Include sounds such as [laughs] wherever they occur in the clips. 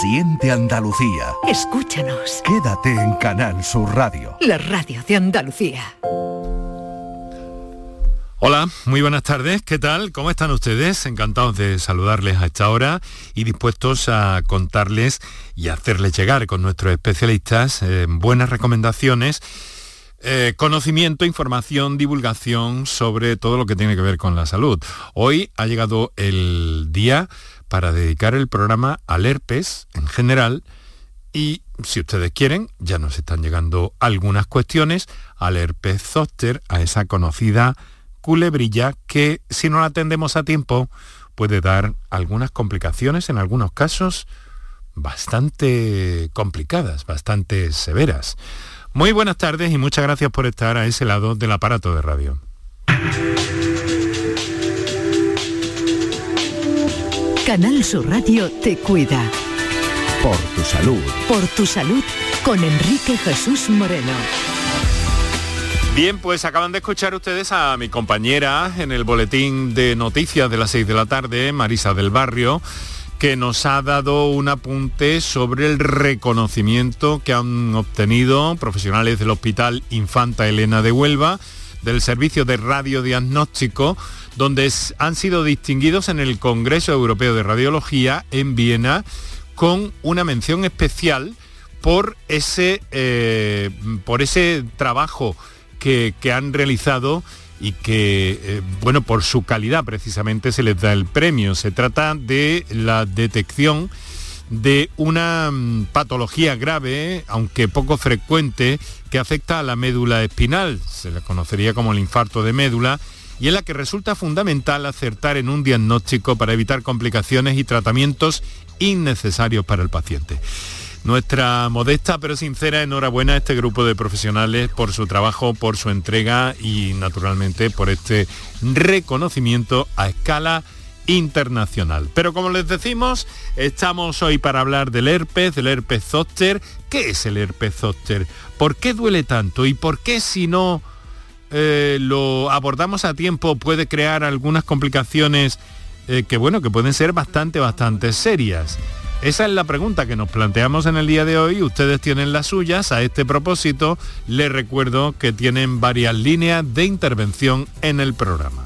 Siente Andalucía. Escúchanos. Quédate en Canal Sur Radio. La radio de Andalucía. Hola, muy buenas tardes. ¿Qué tal? ¿Cómo están ustedes? Encantados de saludarles a esta hora y dispuestos a contarles y hacerles llegar con nuestros especialistas eh, buenas recomendaciones eh, conocimiento, información, divulgación sobre todo lo que tiene que ver con la salud. Hoy ha llegado el día para dedicar el programa al herpes en general y si ustedes quieren, ya nos están llegando algunas cuestiones al herpes zóster, a esa conocida culebrilla que si no la atendemos a tiempo puede dar algunas complicaciones, en algunos casos bastante complicadas, bastante severas. Muy buenas tardes y muchas gracias por estar a ese lado del aparato de radio. Canal Sur Radio te cuida. Por tu salud. Por tu salud con Enrique Jesús Moreno. Bien, pues acaban de escuchar ustedes a mi compañera en el boletín de noticias de las 6 de la tarde, Marisa del Barrio que nos ha dado un apunte sobre el reconocimiento que han obtenido profesionales del Hospital Infanta Elena de Huelva, del Servicio de Radiodiagnóstico, donde han sido distinguidos en el Congreso Europeo de Radiología en Viena con una mención especial por ese, eh, por ese trabajo que, que han realizado y que, eh, bueno, por su calidad precisamente se les da el premio. Se trata de la detección de una mm, patología grave, aunque poco frecuente, que afecta a la médula espinal, se la conocería como el infarto de médula, y en la que resulta fundamental acertar en un diagnóstico para evitar complicaciones y tratamientos innecesarios para el paciente. Nuestra modesta pero sincera enhorabuena a este grupo de profesionales por su trabajo, por su entrega y naturalmente por este reconocimiento a escala internacional. Pero como les decimos, estamos hoy para hablar del herpes, del herpes zóster. ¿Qué es el herpes zóster? ¿Por qué duele tanto? ¿Y por qué si no eh, lo abordamos a tiempo puede crear algunas complicaciones eh, que bueno, que pueden ser bastante, bastante serias? Esa es la pregunta que nos planteamos en el día de hoy. Ustedes tienen las suyas. A este propósito, les recuerdo que tienen varias líneas de intervención en el programa.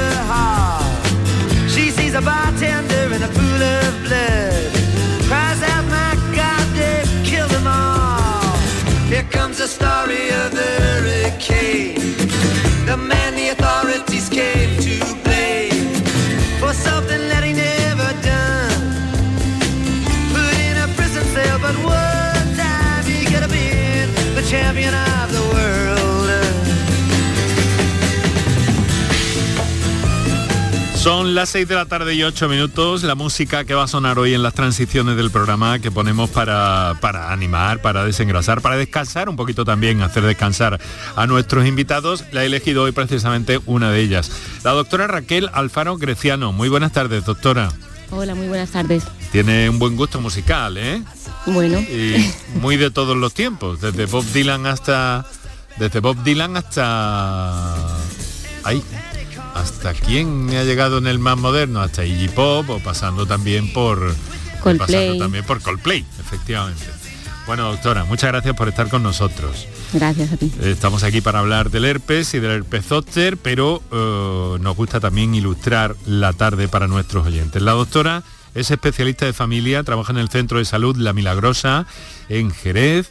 Sees a bartender in a pool of blood. Cries out, my God, they killed them all. Here comes the story of the hurricane. The man the authorities came to blame for something that he never done. Put in a prison cell, but one time he could have been the champion of Son las 6 de la tarde y 8 minutos. La música que va a sonar hoy en las transiciones del programa que ponemos para, para animar, para desengrasar, para descansar un poquito también, hacer descansar a nuestros invitados. La he elegido hoy precisamente una de ellas. La doctora Raquel Alfaro Greciano. Muy buenas tardes, doctora. Hola, muy buenas tardes. Tiene un buen gusto musical, ¿eh? Bueno. Y muy de todos los tiempos, desde Bob Dylan hasta... Desde Bob Dylan hasta... Ahí, hasta quién me ha llegado en el más moderno, hasta Iggy Pop o pasando también por Coldplay. pasando también por Coldplay, efectivamente. Bueno, doctora, muchas gracias por estar con nosotros. Gracias a ti. Estamos aquí para hablar del herpes y del herpes zóster, pero eh, nos gusta también ilustrar la tarde para nuestros oyentes. La doctora es especialista de familia, trabaja en el Centro de Salud La Milagrosa en Jerez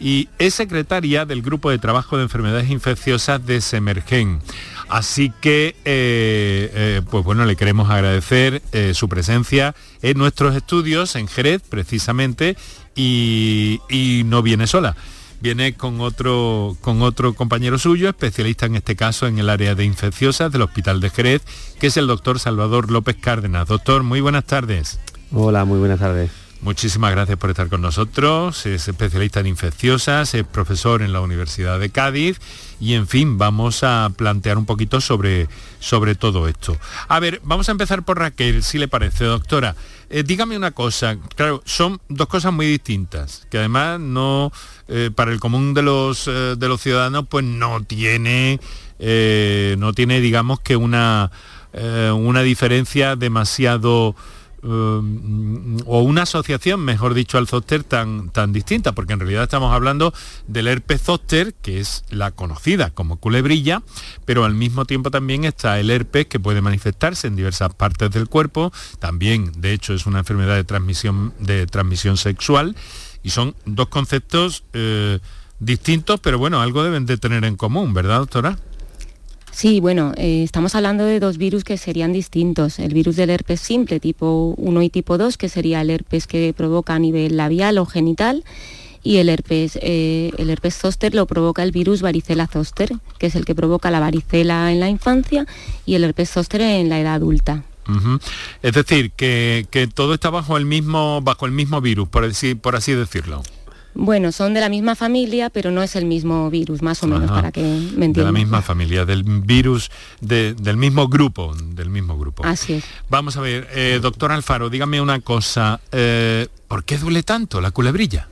y es secretaria del Grupo de Trabajo de Enfermedades Infecciosas de Semergen. Así que, eh, eh, pues bueno, le queremos agradecer eh, su presencia en nuestros estudios en Jerez, precisamente, y, y no viene sola. Viene con otro, con otro compañero suyo, especialista en este caso en el área de infecciosas del Hospital de Jerez, que es el doctor Salvador López Cárdenas. Doctor, muy buenas tardes. Hola, muy buenas tardes. Muchísimas gracias por estar con nosotros. Es especialista en infecciosas, es profesor en la Universidad de Cádiz y en fin, vamos a plantear un poquito sobre, sobre todo esto. A ver, vamos a empezar por Raquel, si le parece, doctora. Eh, dígame una cosa, claro, son dos cosas muy distintas, que además no, eh, para el común de los, eh, de los ciudadanos, pues no tiene, no tiene, digamos que una, una diferencia demasiado Um, o una asociación, mejor dicho, al zóster tan, tan distinta, porque en realidad estamos hablando del herpes zóster, que es la conocida como culebrilla, pero al mismo tiempo también está el herpes que puede manifestarse en diversas partes del cuerpo, también de hecho es una enfermedad de transmisión, de transmisión sexual, y son dos conceptos eh, distintos, pero bueno, algo deben de tener en común, ¿verdad, doctora? Sí, bueno, eh, estamos hablando de dos virus que serían distintos. El virus del herpes simple tipo 1 y tipo 2, que sería el herpes que provoca a nivel labial o genital, y el herpes, eh, el herpes zóster lo provoca el virus varicela zóster, que es el que provoca la varicela en la infancia y el herpes zóster en la edad adulta. Es decir, que, todo está bajo el mismo, bajo el mismo virus, por por así decirlo. Bueno, son de la misma familia, pero no es el mismo virus, más o menos, para que me entiendan. De la misma familia, del virus, del mismo grupo, del mismo grupo. Así es. Vamos a ver, eh, doctor Alfaro, dígame una cosa, eh, ¿por qué duele tanto la culebrilla?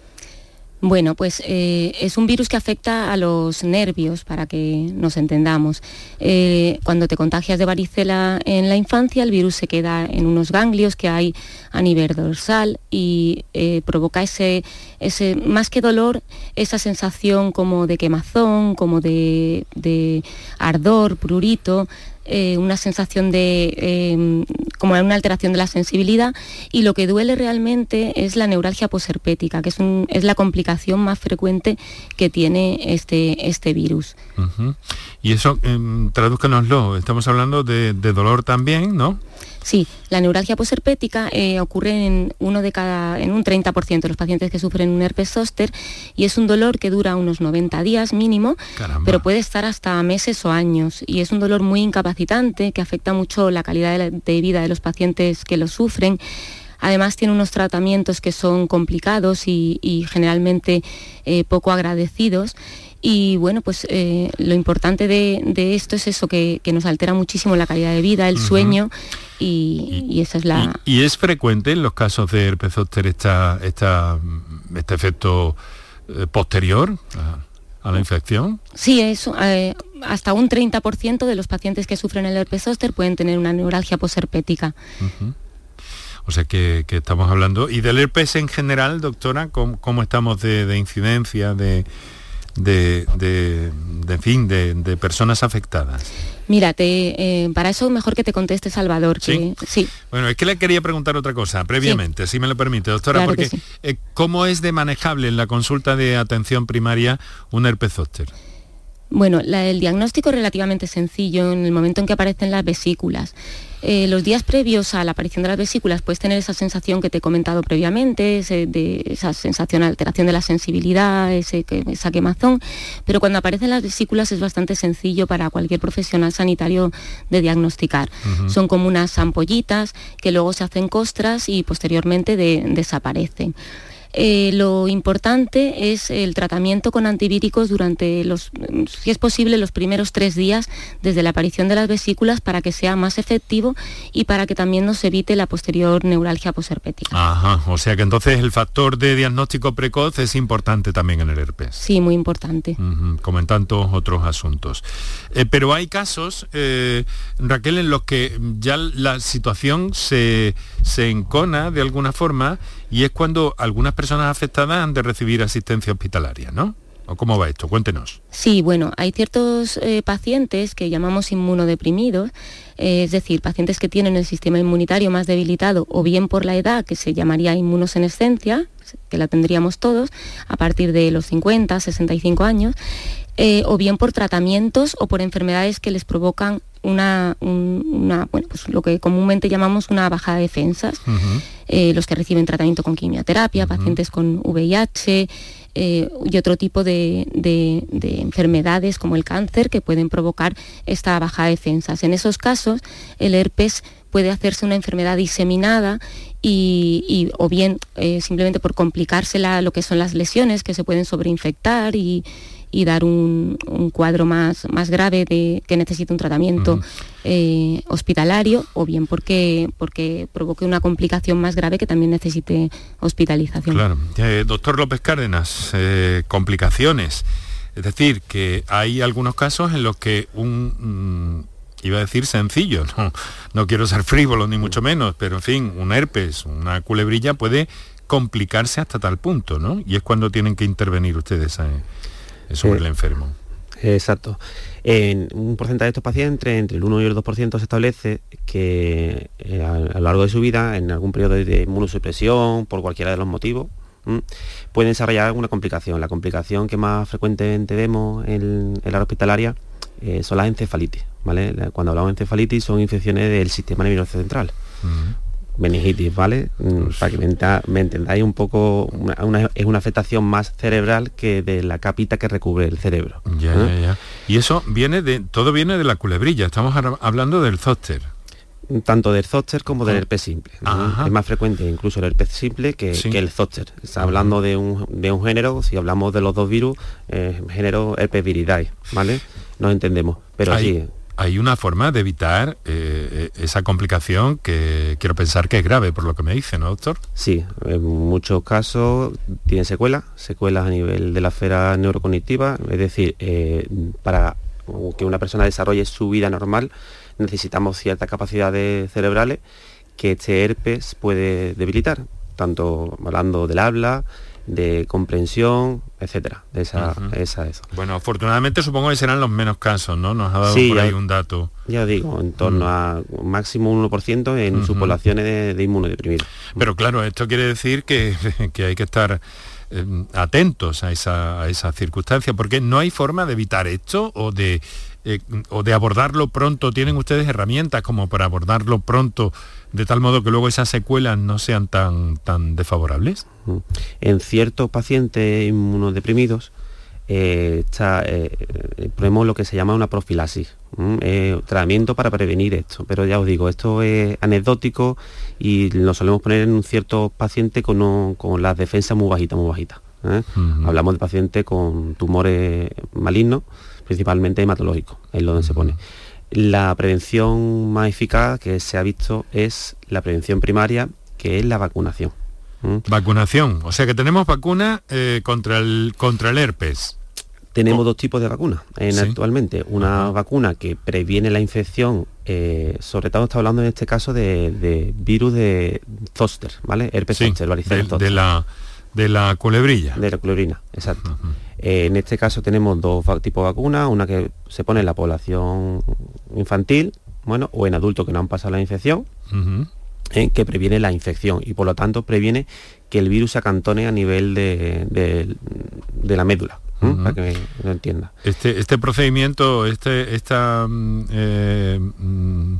Bueno, pues eh, es un virus que afecta a los nervios, para que nos entendamos. Eh, cuando te contagias de varicela en la infancia, el virus se queda en unos ganglios que hay a nivel dorsal y eh, provoca ese, ese, más que dolor, esa sensación como de quemazón, como de, de ardor, prurito, eh, una sensación de em, como una alteración de la sensibilidad y lo que duele realmente es la neuralgia posherpética, que es, es la complicación más frecuente que tiene este, este virus. Y eso, eh, tradúzcanoslo, estamos hablando de, de dolor también, ¿no? Sí, la neuralgia posherpética eh, ocurre en, uno de cada, en un 30% de los pacientes que sufren un herpes zóster y es un dolor que dura unos 90 días mínimo, pero puede estar hasta meses o años y es un dolor muy incapacitante que afecta mucho la calidad de, vida de los pacientes que lo sufren. Además tiene unos tratamientos que son complicados y, generalmente eh, poco agradecidos y bueno, pues eh, lo importante de, esto es eso, que, nos altera muchísimo la calidad de vida, el sueño, y, esa es la... Y, es frecuente en los casos de herpes zóster esta, esta, este efecto eh, posterior? A, la infección? Sí, eso, eh, hasta un 30% de los pacientes que sufren el herpes zóster pueden tener una neuralgia posherpética. O sea que, estamos hablando. ¿Y del herpes en general, doctora? ¿Cómo, estamos de incidencia, de, de, de, fin, de, personas afectadas? Mira, eh, para eso mejor que te conteste Salvador. Que, ¿Sí? Bueno, es que le quería preguntar otra cosa previamente, si me lo permite, doctora, porque eh, ¿cómo es de manejable en la consulta de atención primaria un herpes zóster? Bueno, el diagnóstico es relativamente sencillo en el momento en que aparecen las vesículas. Eh, los días previos a la aparición de las vesículas puedes tener esa sensación que te he comentado previamente, de, esa sensación de alteración de la sensibilidad, ese, esa quemazón, pero cuando aparecen las vesículas es bastante sencillo para cualquier profesional sanitario de diagnosticar. Son como unas ampollitas que luego se hacen costras y posteriormente desaparecen. Eh, lo importante es el tratamiento con antivíricos durante los, si es posible, los primeros tres días desde la aparición de las vesículas para que sea más efectivo y para que también nos evite la posterior neuralgia posherpética. Ajá, o sea que entonces el factor de diagnóstico precoz es importante también en el herpes. Sí, muy importante. como en tantos otros asuntos. Eh, pero hay casos, eh, Raquel, en los que ya la situación se, se encona de alguna forma y es cuando algunas personas afectadas han de recibir asistencia hospitalaria, ¿no? ¿O cómo va esto? Cuéntenos. Sí, bueno, hay ciertos eh, pacientes que llamamos inmunodeprimidos, eh, es decir, pacientes que tienen el sistema inmunitario más debilitado o bien por la edad, que se llamaría inmunosenescencia, que la tendríamos todos a partir de los 50, 65 años, eh, o bien por tratamientos o por enfermedades que les provocan una, bueno, pues lo que comúnmente llamamos una bajada de defensas. Eh, los que reciben tratamiento con quimioterapia, pacientes con VIH, eh, y otro tipo de, enfermedades como el cáncer que pueden provocar esta baja de defensas. En esos casos, el herpes puede hacerse una enfermedad diseminada y, o bien eh, simplemente por complicarse lo que son las lesiones que se pueden sobreinfectar y, y dar un, cuadro más, más grave de que necesita un tratamiento eh, hospitalario o bien porque, porque provoque una complicación más grave que también necesite hospitalización. Claro. Eh, doctor López Cárdenas, eh, complicaciones. Es decir, que hay algunos casos en los que un... Mm, iba a decir sencillo, [laughs] no, no quiero ser frívolo ni mucho menos, pero en fin, un herpes, una culebrilla puede complicarse hasta tal punto, ¿no? Y es cuando tienen que intervenir ustedes sobre el enfermo. Exacto. En un porcentaje de estos pacientes, entre el 1 y el 2% se establece que eh, a, lo largo de su vida, en algún periodo de inmunosupresión, por cualquiera de los motivos, pueden desarrollar alguna complicación. La complicación que más frecuentemente vemos en, la hospitalaria eh, son las encefalitis. ¿vale? Cuando hablamos de encefalitis son infecciones del sistema nervioso central meningitis, ¿vale? Mm, pues para que me, entendáis un poco, es una afectación más cerebral que de la capita que recubre el cerebro. Ya, ¿eh? ya, ya. Y eso viene de, todo viene de la culebrilla, estamos hablando del zóster. Tanto del zóster como del ah. herpes simple. Es más frecuente incluso el herpes simple que, el zóster. Está hablando de un, género, si hablamos de los dos virus, eh, género herpes viridae, ¿vale? Nos entendemos. Pero sí, hay una forma de evitar eh, esa complicación que quiero pensar que es grave, por lo que me dice, ¿no, doctor? Sí, en muchos casos tiene secuelas, secuelas a nivel de la esfera neurocognitiva, es decir, eh, para que una persona desarrolle su vida normal necesitamos ciertas capacidades cerebrales que este herpes puede debilitar, tanto hablando del habla, de comprensión, etcétera, de esa, esa eso. Bueno, afortunadamente supongo que serán los menos casos, ¿no? Nos ha dado por ahí un dato. Ya digo, en torno a máximo 1% en sus poblaciones de, de inmunodeprimidos. Pero claro, esto quiere decir que, [laughs] hay que estar eh, atentos a esa, a esa circunstancia, porque no hay forma de evitar esto o de, eh, o de abordarlo pronto. ¿Tienen ustedes herramientas como para abordarlo pronto? De tal modo que luego esas secuelas no sean tan, tan desfavorables? En ciertos pacientes inmunodeprimidos eh, está, eh, ponemos lo que se llama una profilaxis, tratamiento para prevenir esto, pero ya os digo, esto es anecdótico y lo solemos poner en un cierto paciente con, con las defensas muy bajitas, muy bajitas. ¿eh? Hablamos de pacientes con tumores malignos, principalmente hematológicos, es donde se pone. La prevención más eficaz que se ha visto es la prevención primaria, que es la vacunación. Vacunación, o sea que tenemos vacuna eh, contra, el, contra el herpes. Tenemos oh. dos tipos de vacunas en actualmente. Una vacuna que previene la infección, eh, sobre todo está hablando en este caso de, virus de zoster, ¿vale? Herpes zoster, de, la, de la culebrilla. De la culebrina, exacto. Eh, en este caso tenemos dos tipos de vacunas, una que se pone en la población infantil, bueno, o en adultos que no han pasado la infección, eh, que previene la infección y por lo tanto previene que el virus se acantone a nivel de, la médula. para que me, entienda. Este, este procedimiento, este, esta, mm, eh, mm,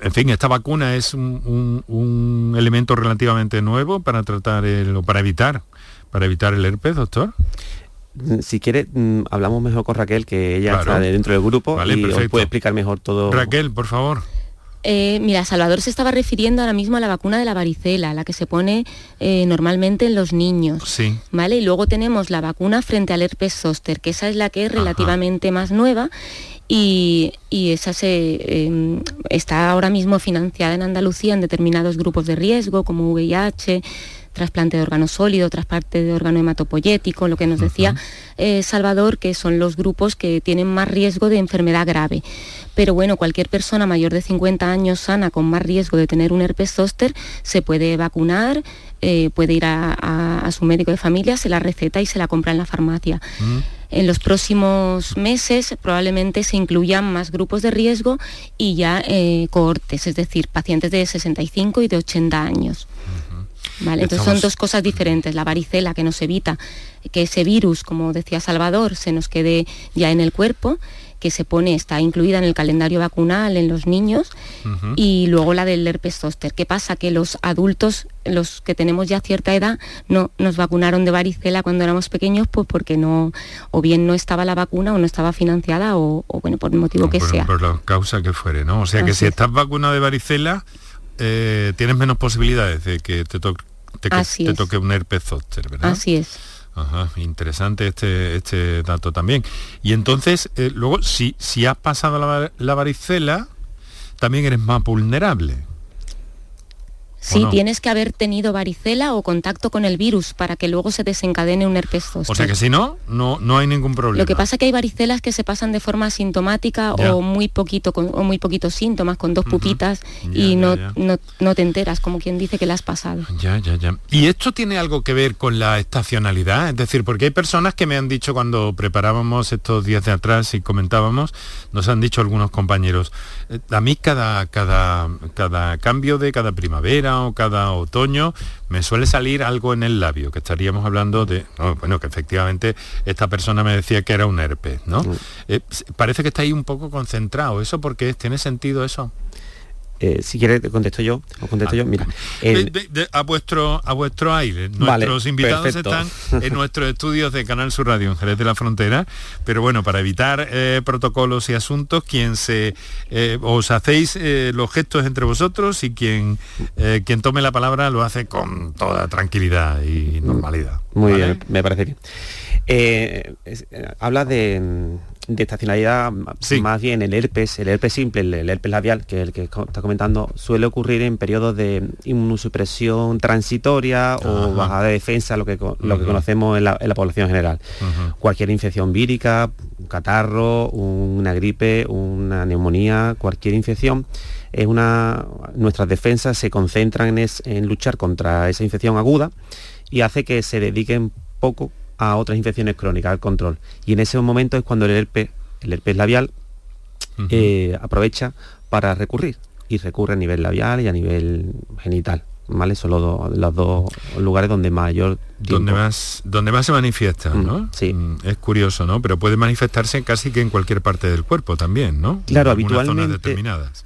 en fin, esta vacuna es un, un, elemento relativamente nuevo para tratar el, o para evitar, para evitar el herpes, doctor. Mm, si quiere, mm, hablamos mejor con Raquel, que ella está dentro del grupo y os puede explicar mejor todo. Raquel, por favor. Eh, mira, Salvador se estaba refiriendo ahora mismo a la vacuna de la varicela, la que se pone eh, normalmente en los niños. Sí. ¿Vale? Y luego tenemos la vacuna frente al herpes zóster, que esa es la que es relativamente más nueva y, esa se, em, está ahora mismo financiada en Andalucía en determinados grupos de riesgo, como VIH, trasplante de órgano sólido, trasplante de órgano hematopoyético, lo que nos decía eh, Salvador, que son los grupos que tienen más riesgo de enfermedad grave. Pero bueno, cualquier persona mayor de 50 años sana con más riesgo de tener un herpes zóster se puede vacunar, eh, puede ir a, su médico de familia, se la receta y se la compra en la farmacia. En los próximos meses probablemente se incluyan más grupos de riesgo y ya eh, cohortes, es decir, pacientes de 65 y de 80 años. Entonces son dos cosas diferentes. La varicela que nos evita que ese virus, como decía Salvador, se nos quede ya en el cuerpo que se pone, está incluida en el calendario vacunal en los niños, y luego la del herpes zóster. ¿Qué pasa? Que los adultos, los que tenemos ya cierta edad, no nos vacunaron de varicela cuando éramos pequeños, pues porque no, o bien no estaba la vacuna o no estaba financiada, o, bueno, por el motivo que sea. Por la causa que fuere, ¿no? O sea que si estás vacunado de varicela, eh, tienes menos posibilidades de que te, te, toque un herpes zóster, ¿verdad? Así es. Ajá, interesante este, este dato también. Y entonces, eh, luego, si, si has pasado la varicela, también eres más vulnerable. Sí, tienes que haber tenido varicela o contacto con el virus para que luego se desencadene un herpes zóster. O sea que si no, no, no hay ningún problema. Lo que pasa es que hay varicelas que se pasan de forma sintomática o muy poquito con, o muy poquitos síntomas, con dos pupitas y no, no, te enteras, como quien dice que la has pasado. Ya, ya, ya. ¿Y esto tiene algo que ver con la estacionalidad? Es decir, porque hay personas que me han dicho cuando preparábamos estos días de atrás y comentábamos, nos han dicho algunos compañeros, eh, a mí cada, cada, cada cambio de cada primavera, o cada otoño me suele salir algo en el labio, que estaríamos hablando de, bueno, que efectivamente esta persona me decía que era un herpes, ¿no? Eh, parece que está ahí un poco concentrado, ¿eso porque ¿Tiene sentido eso? Eh, si quieres te contesto yo, os contesto yo, mira. a vuestro a vuestro aire. Nuestros invitados están [laughs] en nuestros estudios de Canal Sur Radio en Jerez de la Frontera, pero bueno, para evitar eh, protocolos y asuntos, quien se eh, os hacéis los gestos entre vosotros y quien quien tome la palabra lo hace con toda tranquilidad y normalidad. Muy bien, me parece bien. habla de de estacionalidad, más bien el herpes, el herpes simple, el, herpes labial, que es el que está comentando, suele ocurrir en periodos de inmunosupresión transitoria o baja de defensa, lo que, lo que conocemos en la, población general. Cualquier infección vírica, un catarro, una gripe, una neumonía, cualquier infección, es una, nuestras defensas se concentran en, en luchar contra esa infección aguda y hace que se dediquen poco a otras infecciones crónicas, al control. Y en ese momento es cuando el herpes, el herpes labial eh, aprovecha para recurrir y recurre a nivel labial y a nivel genital. ¿vale? Son los, dos lugares donde mayor Donde más, donde más se manifiesta, mm, ¿no? Sí. Mm, es curioso, ¿no? Pero puede manifestarse casi que en cualquier parte del cuerpo también, ¿no? Claro, habitualmente,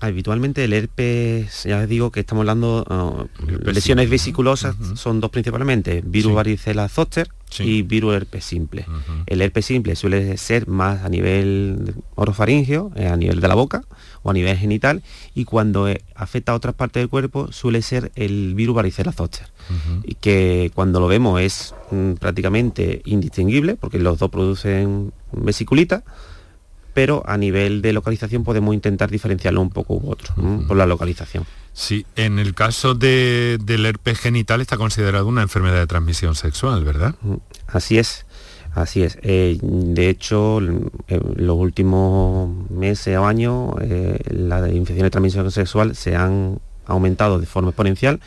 habitualmente el herpes, ya les digo que estamos hablando, uh, lesiones vesiculosas son dos principalmente, virus varicela zoster y virus herpes simple. El herpes simple suele ser más a nivel orofaringeo, eh, a nivel de la boca, o a nivel genital y cuando eh, afecta a otras partes del cuerpo suele ser el virus varicela zoster y que cuando lo vemos es mm, prácticamente indistinguible porque los dos producen vesiculita pero a nivel de localización podemos intentar diferenciarlo un poco u otro por la localización. Sí, en el caso del herpes genital está considerado una enfermedad de transmisión sexual, ¿verdad? Así es. Así es. Eh, de hecho, en los últimos meses o años, eh, las infecciones de transmisión sexual se han aumentado de forma exponencial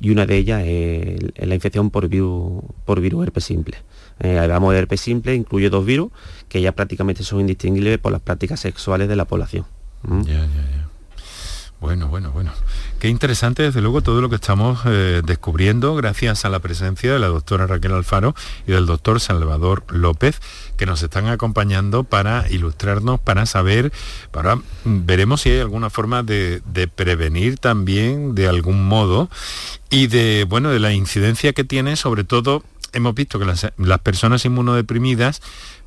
y una de ellas es la infección por virus, por virus herpes simple. Eh, hablamos de herpes simple, incluye dos virus que ya prácticamente son indistinguibles por las prácticas sexuales de la población. ¿Mm? Ya, ya, ya. Bueno, bueno, bueno. Qué interesante, desde luego, todo lo que estamos eh, descubriendo gracias a la presencia de la doctora Raquel Alfaro y del doctor Salvador López, que nos están acompañando para ilustrarnos, para saber, para veremos si hay alguna forma de, prevenir también de algún modo y de, bueno, de la incidencia que tiene, sobre todo, hemos visto que las personas inmunodeprimidas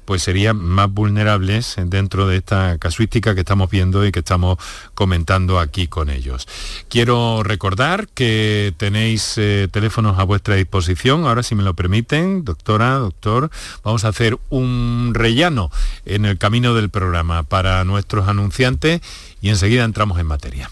pues serían más vulnerables dentro de esta casuística que estamos viendo y que estamos comentando aquí con ellos. Quiero recordar que tenéis eh, teléfonos a vuestra disposición, ahora si me lo permiten, doctora, doctor, vamos a hacer un rellano en el camino del programa para nuestros anunciantes y enseguida entramos en materia.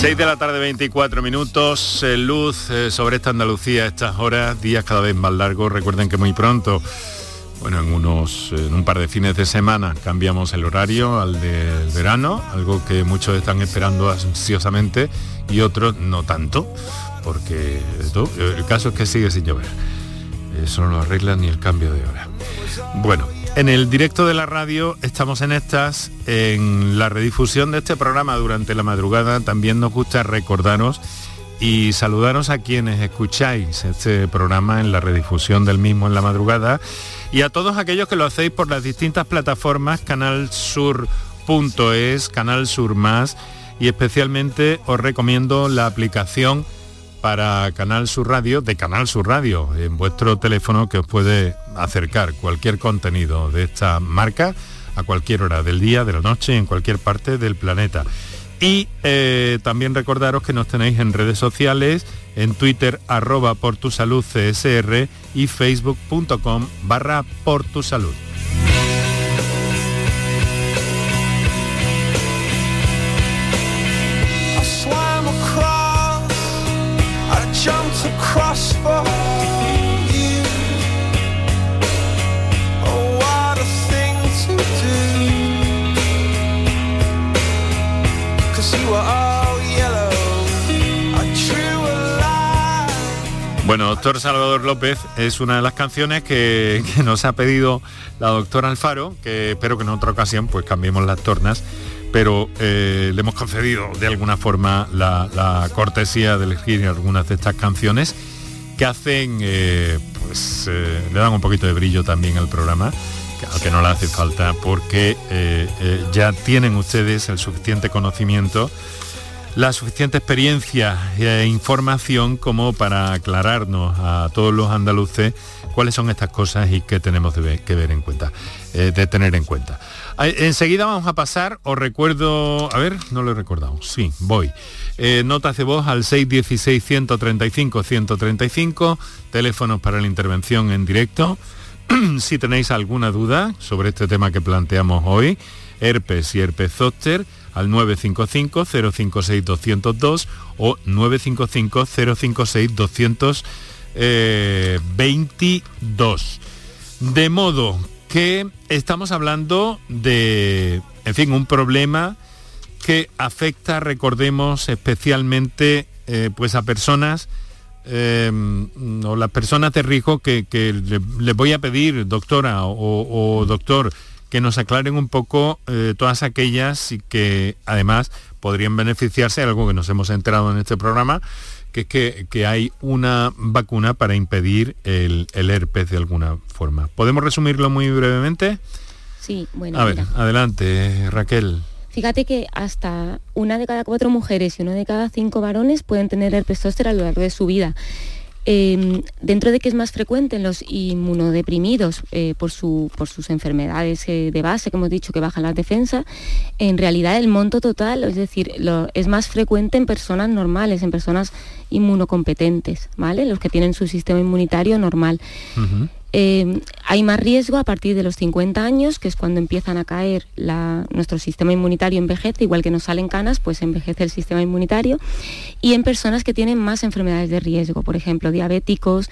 Seis de la tarde, 24 minutos, eh, luz eh, sobre esta Andalucía, estas horas, días cada vez más largos. Recuerden que muy pronto bueno, en unos en un par de fines de semana cambiamos el horario al del verano, algo que muchos están esperando ansiosamente y otros no tanto, porque el caso es que sigue sin llover. Eso no lo arregla ni el cambio de hora. Bueno, en el directo de la radio estamos en estas, en la redifusión de este programa durante la madrugada. También nos gusta recordaros y saludaros a quienes escucháis este programa en la redifusión del mismo en la madrugada y a todos aquellos que lo hacéis por las distintas plataformas, canalsur.es, Canal Sur Más y especialmente os recomiendo la aplicación para Canal Sur Radio, de Canal Sur Radio, en vuestro teléfono que os puede acercar cualquier contenido de esta marca a cualquier hora del día, de la noche, en cualquier parte del planeta. Y eh, también recordaros que nos tenéis en redes sociales, en Twitter arroba por tu salud CSR y facebook.com barra por tu salud. Bueno, doctor Salvador López es una de las canciones que, nos ha pedido la doctora Alfaro, que espero que en otra ocasión pues cambiemos las tornas, pero eh, le hemos concedido de alguna forma la, cortesía de elegir algunas de estas canciones que hacen, eh, pues eh, le dan un poquito de brillo también al programa, al que no le hace falta, porque ya tienen ustedes el suficiente conocimiento la suficiente experiencia e información como para aclararnos a todos los andaluces cuáles son estas cosas y qué tenemos que ver en cuenta, eh, de tener en cuenta. Enseguida vamos a pasar, os recuerdo, a ver, no lo he recordado, sí, voy. Eh, notas de voz al 616-135-135, teléfonos para la intervención en directo. [clears throat] si tenéis alguna duda sobre este tema que planteamos hoy, herpes y herpes zóster, al 955-056-202 o 955-056-222. De modo que estamos hablando de, en fin, un problema que afecta, recordemos, especialmente eh, pues a personas eh, o las personas de riesgo que, les voy a pedir, doctora o doctor, que nos aclaren un poco eh, todas aquellas y que además podrían beneficiarse, algo que nos hemos enterado en este programa, que es que, hay una vacuna para impedir el, herpes de alguna forma. ¿Podemos resumirlo muy brevemente? Sí, bueno. A ver, adelante, Raquel. Fíjate que hasta una de cada cuatro mujeres y uno de cada cinco varones pueden tener herpes zóster a lo largo de su vida. Em, dentro de que es más frecuente en los inmunodeprimidos eh, por, por, sus enfermedades eh, de base, que hemos dicho que bajan las defensas, en realidad el monto total, es decir, es más frecuente en personas normales, en personas inmunocompetentes, ¿vale? Los que tienen su sistema inmunitario normal. Em, Hay más riesgo a partir de los 50 años, que es cuando empiezan a caer nuestro sistema inmunitario envejece, igual que nos salen canas, pues envejece el sistema inmunitario. Y en personas que tienen más enfermedades de riesgo, por ejemplo, diabéticos,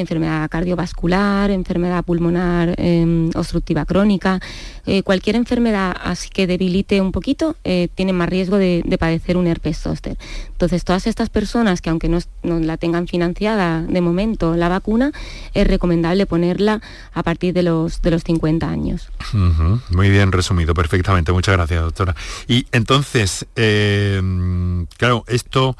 enfermedad cardiovascular, enfermedad pulmonar em, obstructiva crónica, eh, cualquier enfermedad así que debilite un poquito, eh, tiene más riesgo de, padecer un herpes zóster. Entonces, todas estas personas que aunque no, la tengan financiada de momento la vacuna, es recomendable ponerla a partir de los, de los 50 años. Muy bien resumido, perfectamente. Muchas gracias, doctora. Y entonces, em, claro, esto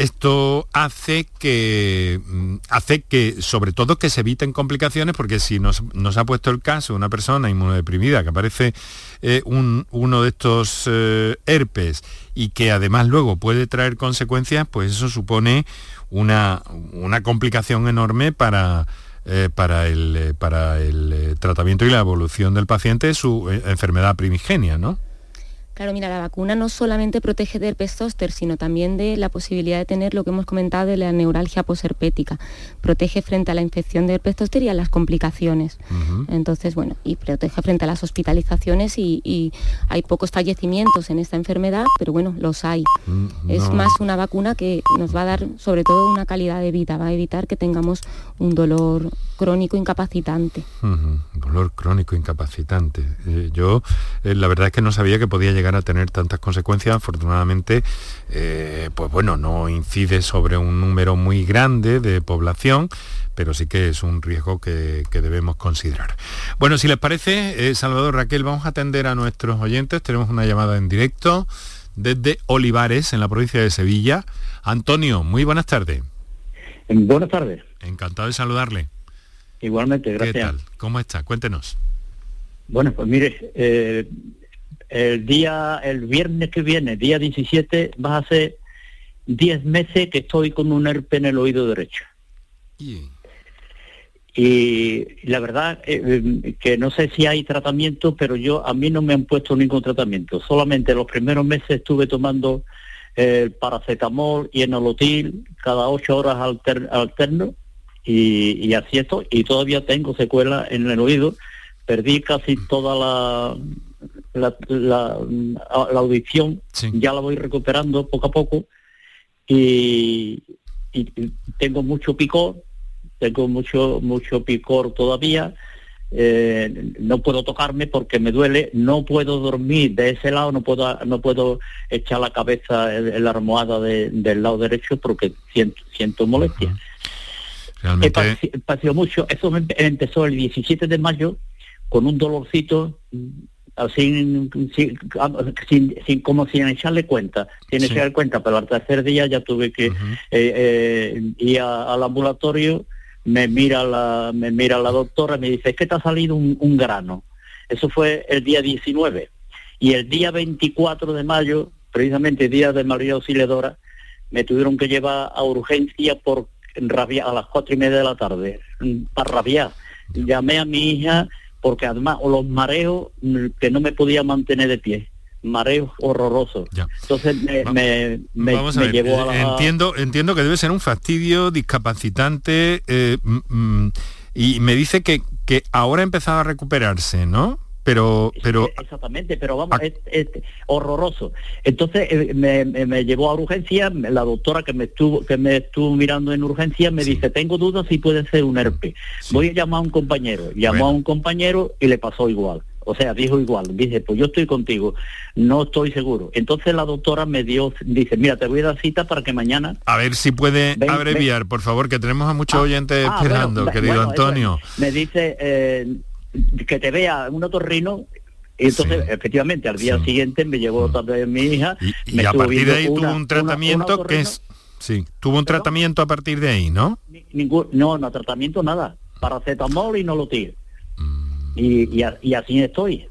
esto hace que, mm, hace que, sobre todo, que se eviten complicaciones, porque si nos, ha puesto el caso una persona inmunodeprimida que aparece eh, uno de estos eh, herpes y que además luego puede traer consecuencias, pues eso supone una, complicación enorme para, eh, para, el, para el tratamiento y la evolución del paciente, su enfermedad primigenia, ¿no? Claro, mira, la vacuna no solamente protege del herpes zóster, sino también de la posibilidad de tener lo que hemos comentado de la neuralgia posherpética. Protege frente a la infección de herpes zóster y a las complicaciones. Entonces, bueno, y protege frente a las hospitalizaciones y, hay pocos fallecimientos en esta enfermedad, pero bueno, los hay. Mm, es más una vacuna que nos va a dar sobre todo una calidad de vida, va a evitar que tengamos un dolor crónico incapacitante. Dolor crónico incapacitante. Eh, yo eh, la verdad es que no sabía que podía llegar a tener tantas consecuencias. Afortunadamente, eh, pues bueno, no incide sobre un número muy grande de población, pero sí que es un riesgo que, debemos considerar. Bueno, si les parece, eh, Salvador Raquel, vamos a atender a nuestros oyentes. Tenemos una llamada en directo desde Olivares, en la provincia de Sevilla. Antonio, muy buenas tardes. Buenas tardes. Encantado de saludarle. Igualmente, gracias. ¿Qué tal? ¿Cómo está? Cuéntenos. Bueno, pues mire, eh, el día, el viernes que viene, día 17, va a ser 10 meses que estoy con un herpes en el oído derecho. Y la verdad eh, eh, que no sé si hay tratamiento, pero yo a mí no me han puesto ningún tratamiento. Solamente los primeros meses estuve tomando el paracetamol y enolotil cada ocho horas alterno y, y así estoy. Y todavía tengo secuelas en el oído. Perdí casi toda la la, la, audición ya la voy recuperando poco a poco y, tengo mucho picor, tengo mucho, mucho picor todavía. Eh, no puedo tocarme porque me duele, no puedo dormir de ese lado, no puedo, no puedo echar la cabeza en, la almohada del lado derecho porque siento, siento molestia. Realmente... He mucho, eso empezó el 17 de mayo con un dolorcito sin, sin, sin, como sin echarle cuenta, sin echarle cuenta, pero al tercer día ya tuve que eh, eh, ir al ambulatorio, me mira la, me mira la doctora, me dice, es que te ha salido un, grano. Eso fue el día 19. Y el día 24 de mayo, precisamente el día de María Auxiliadora, me tuvieron que llevar a urgencia por rabia a las cuatro y media de la tarde, para rabiar. Llamé a mi hija porque además o los mareos mm, que no me podía mantener de pie. Mareos horrorosos. Entonces me, llevó a la... entiendo entiendo que debe ser un fastidio discapacitante eh, mm, mm, y me dice que, que ahora ha empezado a recuperarse no pero pero exactamente pero vamos es, horroroso. Entonces eh, me, llevó a urgencia la doctora que me estuvo que me estuvo mirando en urgencia me dice tengo dudas si puede ser un herpes voy a llamar a un compañero llamó a un compañero y le pasó igual o sea, dijo igual, dice, pues yo estoy contigo, no estoy seguro. Entonces la doctora me dio, dice, mira, te voy a dar cita para que mañana... A ver si puede abreviar, por favor, que tenemos a muchos ah, oyentes ah, esperando, querido Antonio. me dice, eh, que te vea un otorrino y entonces, efectivamente, al día siguiente me llevó mm. también mi hija. Y, a partir de ahí tuvo un tratamiento que es... Sí, tuvo un tratamiento a partir de ahí, ¿no? Ningún, no, no, tratamiento nada. Paracetamol y no lo Mm. Y, y, así estoy.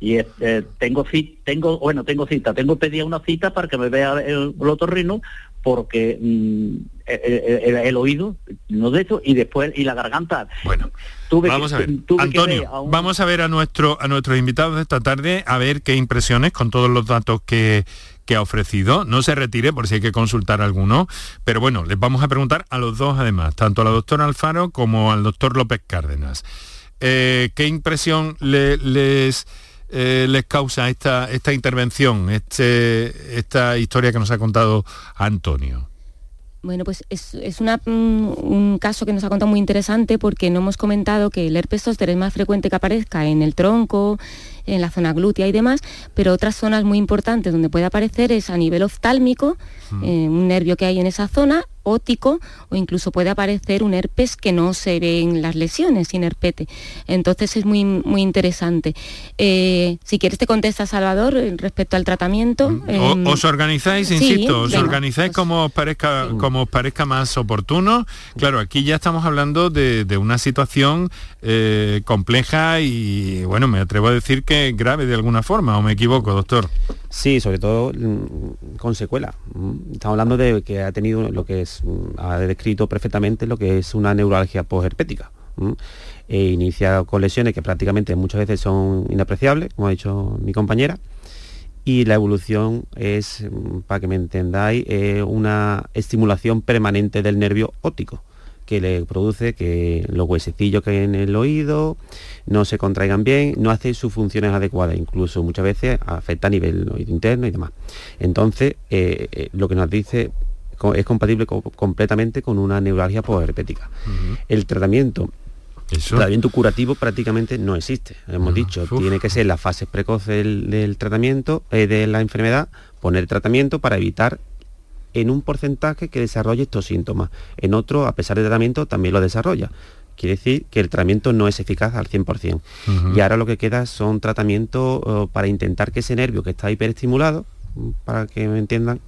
Y eh, tengo, tengo, bueno, tengo cita, tengo pedida una cita para que me vea el, el otorrino porque mm, el, oído, no de eso, y después, y la garganta. Bueno, vamos a ver. Antonio, vamos a ver a, nuestro, a nuestros invitados de esta tarde, a ver qué impresiones con todos los datos que, que ha ofrecido. No se retire por si hay que consultar alguno, pero bueno, les vamos a preguntar a los dos además, tanto a la doctora Alfaro como al doctor López Cárdenas. Eh, ¿Qué impresión les, eh, les causa esta, esta intervención, este, esta historia que nos ha contado Antonio? Bueno, pues es, mm, un caso que nos ha contado muy interesante porque no hemos comentado que el herpes zóster es más frecuente que aparezca en el tronco, en la zona glútea y demás, pero otras zonas muy importantes donde puede aparecer es a nivel oftálmico, eh, un nervio que hay en esa zona, ótico o incluso puede aparecer un herpes que no se ve en las lesiones sin herpete. Entonces es muy, muy interesante. Eh, si quieres te contesta Salvador eh, respecto al tratamiento. Em, os organizáis, insisto, os organizáis pues como os parezca, como os parezca más oportuno. Claro, aquí ya estamos hablando de, una situación compleja y bueno, me atrevo a decir que grave de alguna forma, ¿o me equivoco, doctor? Sí, sobre todo mm, con secuela. Mm, estamos hablando de que ha tenido lo que es, mm, ha descrito perfectamente lo que es una neuralgia posherpética. E inicia con lesiones que prácticamente muchas veces son inapreciables, como ha dicho mi compañera, y la evolución es, para que me entendáis, una estimulación permanente del nervio óptico que le produce que los huesecillos que hay en el oído no se contraigan bien, no hace sus funciones adecuadas, incluso muchas veces afecta a nivel oído interno y demás. Entonces, eh, eh, lo que nos dice es compatible completamente con una neuralgia posherpética. El tratamiento el tratamiento curativo prácticamente no existe. Hemos dicho, tiene que ser la fase precoz del, tratamiento, eh, de la enfermedad, poner tratamiento para evitar en un porcentaje que desarrolle estos síntomas. En otro, a pesar del tratamiento, también lo desarrolla. Quiere decir que el tratamiento no es eficaz al 100%. Y ahora lo que queda son tratamientos eh, para intentar que ese nervio que está hiperestimulado, para que me entiendan,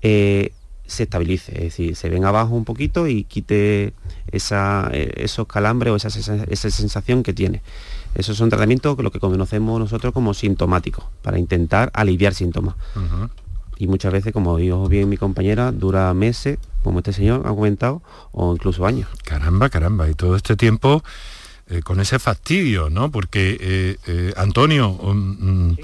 eh, se estabilice, es decir, se venga abajo un poquito y quite esa, eh, esos calambres o esa, esa, sensación que tiene. Esos son tratamientos lo que conocemos nosotros como sintomáticos, para intentar aliviar síntomas y muchas veces, como dijo bien mi compañera, dura meses, como este señor ha comentado, o incluso años. Caramba, caramba, y todo este tiempo eh, con ese fastidio, ¿no? Porque, eh, eh, Antonio, um, mm,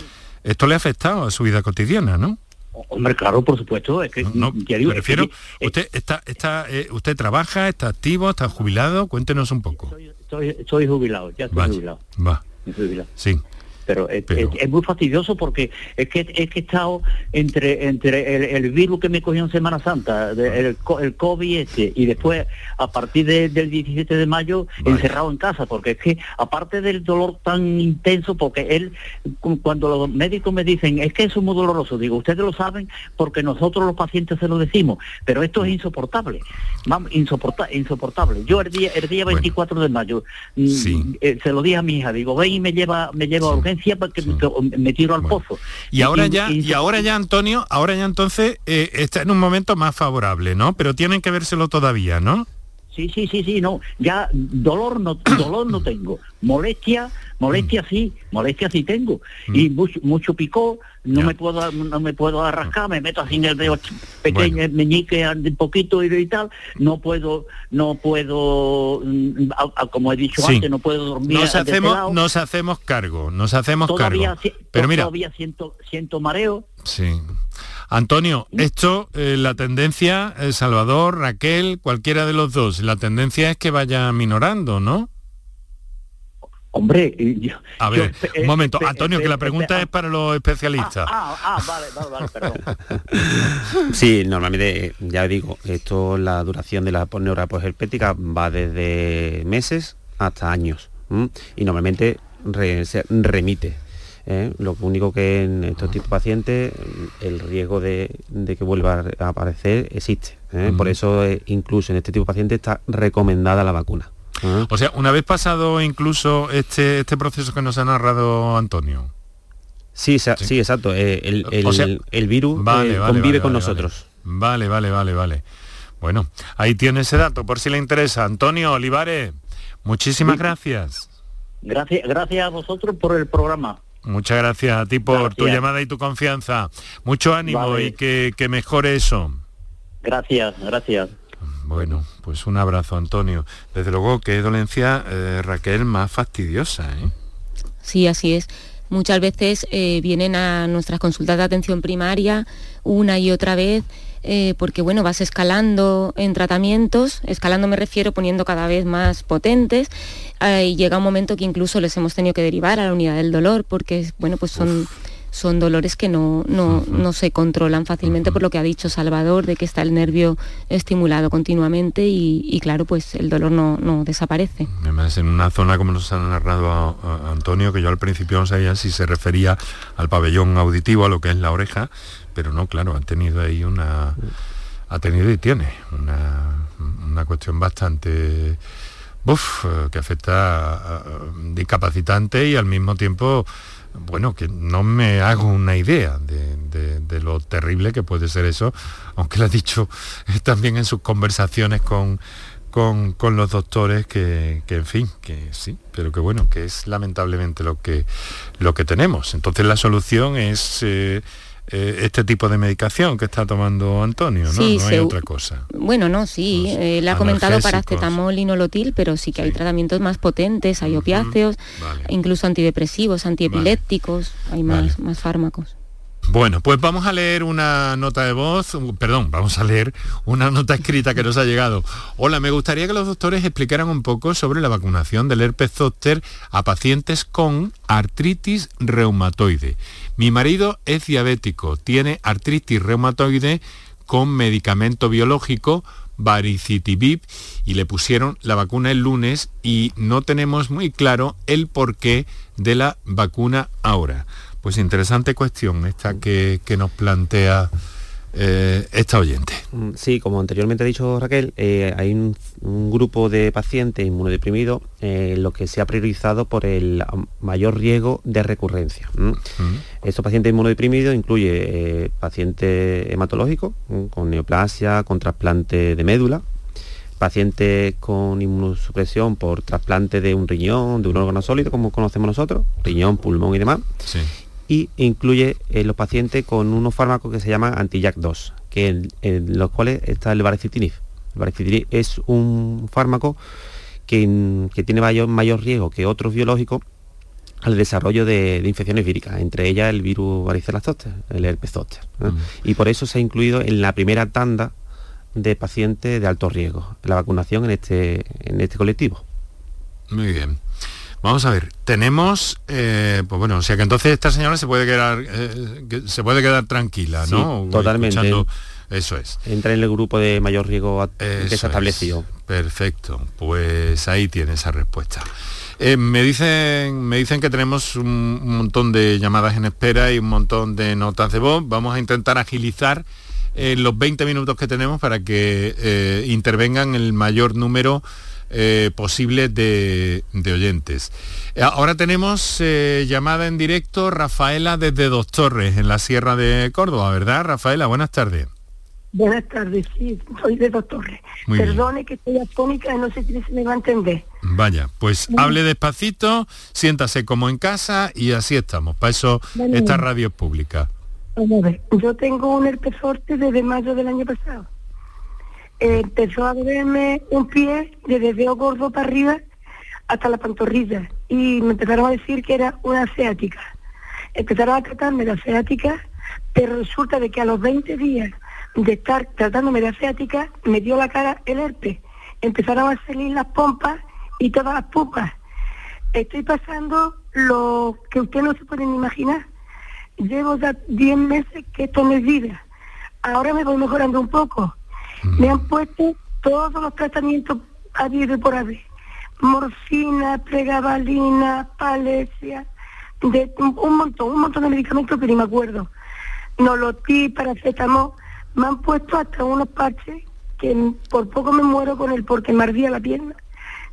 esto le ha afectado a su vida cotidiana, ¿no? Hombre, claro, por supuesto. Es que, no, me refiero, usted está, está, usted trabaja, está activo, está jubilado. Cuéntenos un poco. Estoy, jubilado, ya estoy jubilado. Va. Sí pero, Es, muy fastidioso porque es que, es que he estado entre, entre el, virus que me cogió en Semana Santa, el, el COVID este, y después a partir del 17 de mayo encerrado en casa, porque es que aparte del dolor tan intenso, porque él, cuando los médicos me dicen, es que eso es muy doloroso, digo, ustedes lo saben porque nosotros los pacientes se lo decimos, pero esto es insoportable, vamos, insoportable. Yo el día, el día 24 de mayo mm, eh, se lo dije a mi hija, digo, ven y me lleva, me lleva a porque me tiro al pozo. Y ahora ya, y, ahora ya Antonio, ahora ya entonces eh, está en un momento más favorable, ¿no? Pero tienen que vérselo todavía, ¿no? Sí, sí, sí, sí, no, ya dolor no, [coughs] dolor no tengo, molestia, molestia mm. sí, molestia sí tengo, mm. y mucho, mucho picó, no me puedo no me puedo arrascar, me meto así en el dedo pequeño, meñique un poquito y, tal, no puedo, no puedo, mm, como he dicho antes, no puedo dormir. Nos hacemos, nos hacemos cargo, nos hacemos cargo. Pero mira, todavía siento, siento mareo. Sí. Antonio, esto, eh, la tendencia, El Salvador, Raquel, cualquiera de los dos, la tendencia es que vaya minorando, ¿no? Hombre, yo, a ver, un momento, Antonio, que la pregunta es para los especialistas. Ah, ah, ah vale, vale, vale, perdón. [laughs] sí, normalmente, ya digo, esto, la duración de la porneura herpética va desde meses hasta años. Y normalmente se remite ¿eh? Lo único que en estos tipos de pacientes el riesgo de, que vuelva a aparecer existe. ¿eh? Por eso eh, incluso en este tipo de pacientes está recomendada la vacuna. O sea, una vez pasado incluso este, este proceso que nos ha narrado Antonio. Sí, sí, exacto. El, virus convive con nosotros. Vale, vale, vale, vale. Bueno, ahí tiene ese dato, por si le interesa. Antonio Olivares, muchísimas gracias. Gracias, gracias a vosotros por el programa. Muchas gracias a ti por tu llamada y tu confianza. Mucho ánimo y que, mejore eso. Gracias, gracias. Bueno, pues un abrazo, Antonio. Desde luego, qué dolencia, eh, Raquel, más fastidiosa. ¿eh? Sí, así es. Muchas veces eh, vienen a nuestras consultas de atención primaria una y otra vez eh, porque bueno, vas escalando en tratamientos, escalando me refiero poniendo cada vez más potentes, eh, y llega un momento que incluso les hemos tenido que derivar a la unidad del dolor, porque bueno, pues son son dolores que no, no, se controlan fácilmente por lo que ha dicho Salvador, de que está el nervio estimulado continuamente y, claro, pues el dolor no, no, desaparece. Además, en una zona como nos ha narrado a, Antonio, que yo al principio no sabía si se refería al pabellón auditivo, a lo que es la oreja, pero no, claro, han tenido ahí una... Ha tenido y tiene una, una cuestión bastante... Que afecta discapacitante y al mismo tiempo bueno, que no me hago una idea de, lo terrible que puede ser eso, aunque lo ha dicho [laughs] también en sus conversaciones con, con, los doctores que, en fin, que sí, pero que bueno, que es lamentablemente lo que, lo que tenemos. Entonces la solución es... Eh, eh, este tipo de medicación que está tomando Antonio, ¿no? no hay otra cosa. Bueno, no, sí, eh, le ha comentado paracetamol y nolotil, pero sí que hay tratamientos más potentes, hay opiáceos, incluso antidepresivos, antiepilépticos, hay más, más fármacos. Bueno, pues vamos a leer una nota de voz, perdón, vamos a leer una nota escrita que nos ha llegado. Hola, me gustaría que los doctores explicaran un poco sobre la vacunación del herpes zóster a pacientes con artritis reumatoide. Mi marido es diabético, tiene artritis reumatoide con medicamento biológico varicitibib y le pusieron la vacuna el lunes y no tenemos muy claro el porqué de la vacuna ahora. Pues interesante cuestión esta que, nos plantea eh, esta oyente. Mm, sí, como anteriormente ha dicho Raquel, eh, hay un, grupo de pacientes inmunodeprimidos eh, lo que se ha priorizado por el mayor riesgo de recurrencia. Estos pacientes inmunodeprimidos incluye pacientes hematológicos con neoplasia, con trasplante de médula, pacientes con inmunosupresión por trasplante de un riñón, de un órgano sólido, como conocemos nosotros, riñón, pulmón y demás, sí y incluye en los pacientes con unos fármacos que se llaman anti-JAK2, que en, los cuales está el baricitinib. El baricitinib es un fármaco que, tiene mayor, mayor, riesgo que otros biológicos al desarrollo de, infecciones víricas, entre ellas el virus varicela zoster, el herpes zoster. Mm. Y por eso se ha incluido en la primera tanda de pacientes de alto riesgo, la vacunación en este, en este colectivo. Muy bien. Vamos a ver, tenemos, eh, pues bueno, o sea que entonces esta señora se puede quedar, eh, se puede quedar tranquila, ¿no? totalmente. eso es. Entra en el grupo de mayor riesgo que se. Perfecto, pues ahí tiene esa respuesta. Eh, me, dicen, me dicen que tenemos un, montón de llamadas en espera y un montón de notas de voz. Vamos a intentar agilizar los 20 minutos que tenemos para que intervengan el mayor número eh, posibles de, oyentes. Eh, ahora tenemos eh, llamada en directo Rafaela desde Dos Torres, en la Sierra de Córdoba, ¿verdad, Rafaela? Buenas tardes. Buenas tardes, sí, soy de Dos Torres. Perdone que estoy afónica, no sé si me va a entender. Vaya, pues hable despacito, siéntase como en casa y así estamos. Para eso esta radio es pública. Vamos a ver, yo tengo un herpes desde mayo del año pasado empezó a verme un pie desde dedo gordo para arriba hasta la pantorrilla y me empezaron a decir que era una asiática. Empezaron a tratarme de asiática, pero resulta de que a los 20 días de estar tratándome de asiática me dio la cara el herpes. Empezaron a salir las pompas y todas las pupas. Estoy pasando lo que ustedes no se pueden imaginar. Llevo ya 10 meses que esto es vida. Ahora me voy mejorando un poco me han puesto todos los tratamientos habido por haber. Morfina, pregabalina, palesia, de un montón, un montón de medicamentos que ni me acuerdo. Nolotí, paracetamol, me han puesto hasta unos parches que por poco me muero con el porque me ardía la pierna,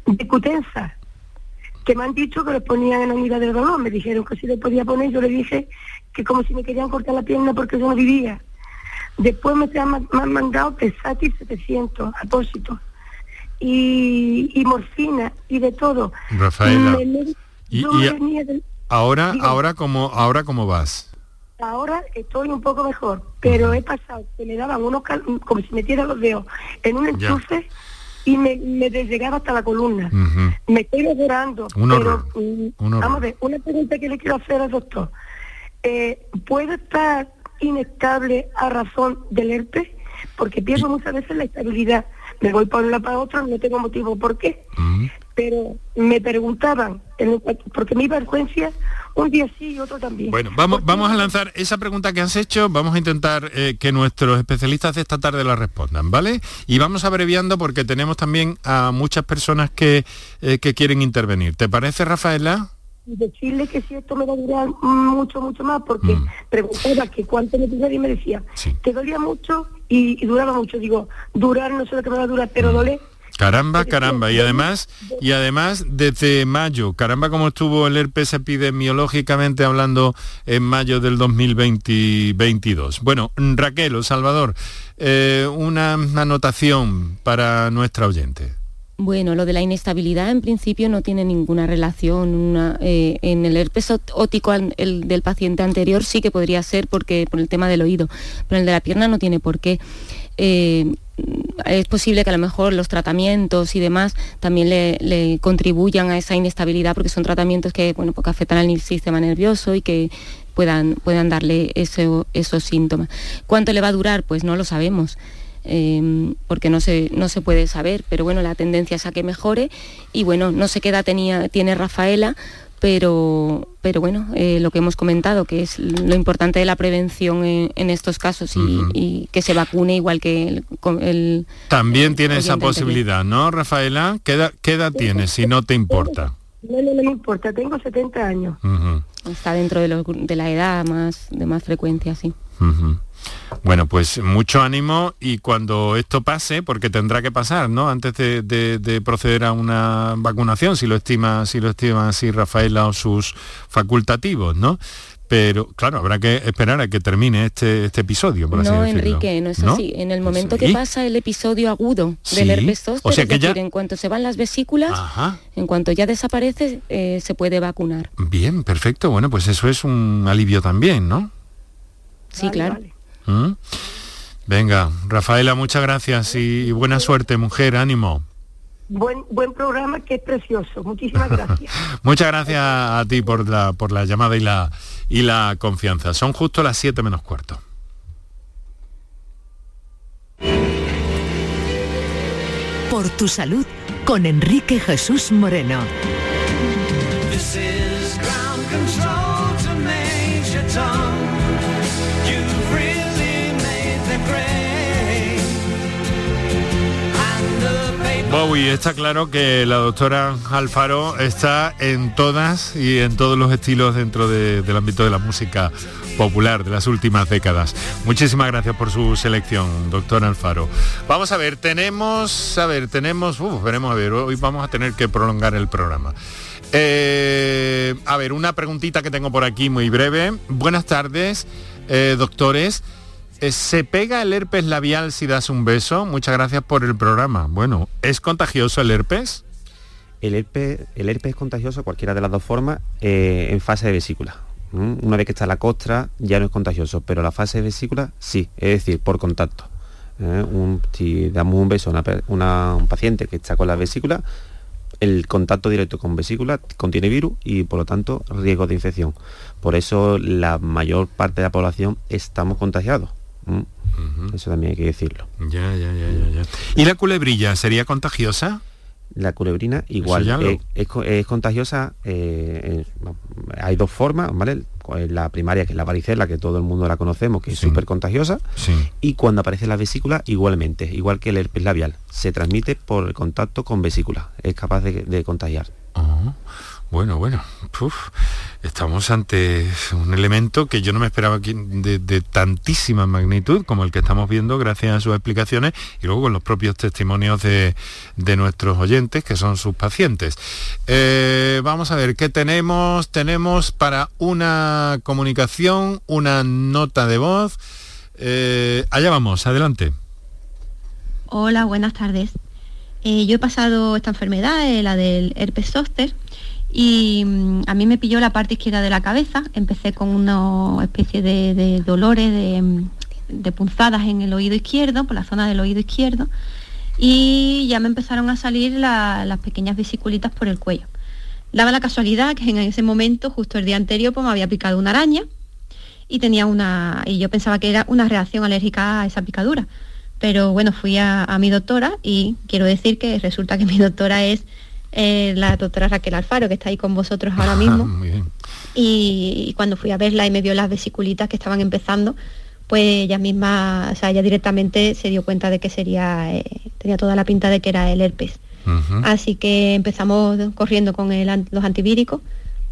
de cutensa, que me han dicho que los ponían en la unidad del dolor, me dijeron que si le podía poner, yo le dije que como si me querían cortar la pierna porque yo no vivía. Después me, han, mandado Pesati 700, apósitos, y, y morfina, y de todo. Rafaela, y, ahora, ahora, ¿cómo, ahora cómo vas? Ahora estoy un poco mejor, pero he pasado que me daban unos como si metiera los dedos en un enchufe y me, me hasta la columna. Me estoy logrando, pero mm, vamos a ver, una pregunta que le quiero hacer al doctor. Eh, ¿Puede estar inestable a razón del herpes. porque pierdo muchas veces la estabilidad. Me voy para un lado para otro, no tengo motivo por qué. Pero me preguntaban, porque mi vergüenza un día sí y otro también. Bueno, vamos, vamos a lanzar esa pregunta que has hecho, vamos a intentar eh, que nuestros especialistas de esta tarde la respondan, ¿vale? Y vamos abreviando porque tenemos también a muchas personas que, eh, que quieren intervenir. ¿Te parece, Rafaela? Decirle que si esto me va a durar mucho, mucho más, porque mm. preguntaba que cuánto me y me decía, te dolía mucho y, duraba mucho. Digo, durar no sé lo que me va a durar, pero mm. doler Caramba, caramba. Y además, y además desde mayo, caramba cómo estuvo el herpes epidemiológicamente hablando en mayo del 2022. Bueno, Raquel o Salvador, eh, una anotación para nuestra oyente. Bueno, lo de la inestabilidad en principio no tiene ninguna relación. Eh, en el herpes ótico el del paciente anterior sí que podría ser porque por el tema del oído, pero el de la pierna no tiene por qué. Eh, es posible que a lo mejor los tratamientos y demás también le, contribuyan a esa inestabilidad porque son tratamientos que, bueno, porque afectan al sistema nervioso y que puedan, puedan darle esos síntomas. ¿Cuánto le va a durar? Pues no lo sabemos. Em, porque no se, no se puede saber, pero bueno, la tendencia es a que mejore y bueno, no sé qué edad tenía, tiene Rafaela, pero, pero bueno, eh, lo que hemos comentado, que es lo importante de la prevención en, estos casos y, que se vacune igual que el... También tiene esa posibilidad, ¿no, Rafaela? ¿Qué edad, qué edad tienes, si no te importa? No, no, me importa, tengo 70 años. Está dentro de, de, la edad más, de más frecuencia, sí. Bueno, pues mucho ánimo y cuando esto pase, porque tendrá que pasar, ¿no? Antes de, proceder a una vacunación, si lo estima, si lo estima así Rafaela o sus facultativos, ¿no? pero claro, habrá que esperar a que termine este, este episodio. Por no, Enrique, no es así. En el momento que pasa el episodio agudo del herpes zóster, o sea que ya... en cuanto se van las vesículas, en cuanto ya desaparece, eh, se puede vacunar. Bien, perfecto. Bueno, pues eso es un alivio también, ¿no? Sí, claro. ¿Mm? Venga, Rafaela, muchas gracias y, buena suerte, mujer, ánimo. Buen, buen programa que es precioso. Muchísimas gracias. [laughs] muchas gracias a ti por la, por la llamada y la, y la confianza. Son justo las 7 menos cuarto. Por tu salud con Enrique Jesús Moreno. Bowie, está claro que la doctora Alfaro está en todas y en todos los estilos dentro del ámbito de la música popular de las últimas décadas. Muchísimas gracias por su selección, doctora Alfaro. Vamos a ver, tenemos, a ver, tenemos, veremos a ver, hoy vamos a tener que prolongar el programa. Eh, a ver, una preguntita que tengo por aquí muy breve. Buenas tardes, eh, doctores. Eh, ¿Se pega el herpes labial si das un beso? Muchas gracias por el programa. Bueno, ¿es contagioso el herpes? El herpes, el herpes es contagioso cualquiera de las dos formas eh, en fase de vesícula. Una vez que está la costra ya no es contagioso, pero la fase de vesícula sí, es decir, por contacto. ¿eh? si damos un beso a un paciente que está con la vesícula, el contacto directo con vesícula contiene virus y por lo tanto riesgo de infección. Por eso la mayor parte de la población estamos contagiados. Mm. Eso también hay que decirlo. Ya, ya, ya, ya, ¿Y la culebrilla sería contagiosa? La culebrina igual es, contagiosa. Eh, hay dos formas, ¿vale? La primaria, que es la varicela, que todo el mundo la conocemos, que es súper contagiosa. Y cuando aparece la vesícula, igualmente, igual que el herpes labial, se transmite por el contacto con vesícula. Es capaz de, contagiar. Bueno, bueno, estamos ante un elemento que yo no me esperaba de, de, tantísima magnitud como el que estamos viendo gracias a sus explicaciones y luego con los propios testimonios de, nuestros oyentes que son sus pacientes. Eh, vamos a ver, ¿qué tenemos? Tenemos para una comunicación, una nota de voz. Eh, allá vamos, adelante. Hola, buenas tardes. Eh, yo he pasado esta enfermedad, la del herpes zóster, y mm, a mí me pilló la parte izquierda de la cabeza, empecé con una especie de, dolores, mm, de, punzadas en el oído izquierdo, por la zona del oído izquierdo, y ya me empezaron a salir las pequeñas vesiculitas por el cuello. Daba la casualidad que en ese momento, justo el día anterior, pues me había picado una araña y tenía una. y yo pensaba que era una reacción alérgica a esa picadura. Pero bueno, fui a, mi doctora y quiero decir que resulta que mi doctora es eh, la doctora Raquel Alfaro, que está ahí con vosotros ahora mismo. Y, cuando fui a verla y me vio las vesiculitas que estaban empezando, pues ella misma, o sea, ella directamente se dio cuenta de que sería, eh, tenía toda la pinta de que era el herpes. Así que empezamos corriendo con los antivíricos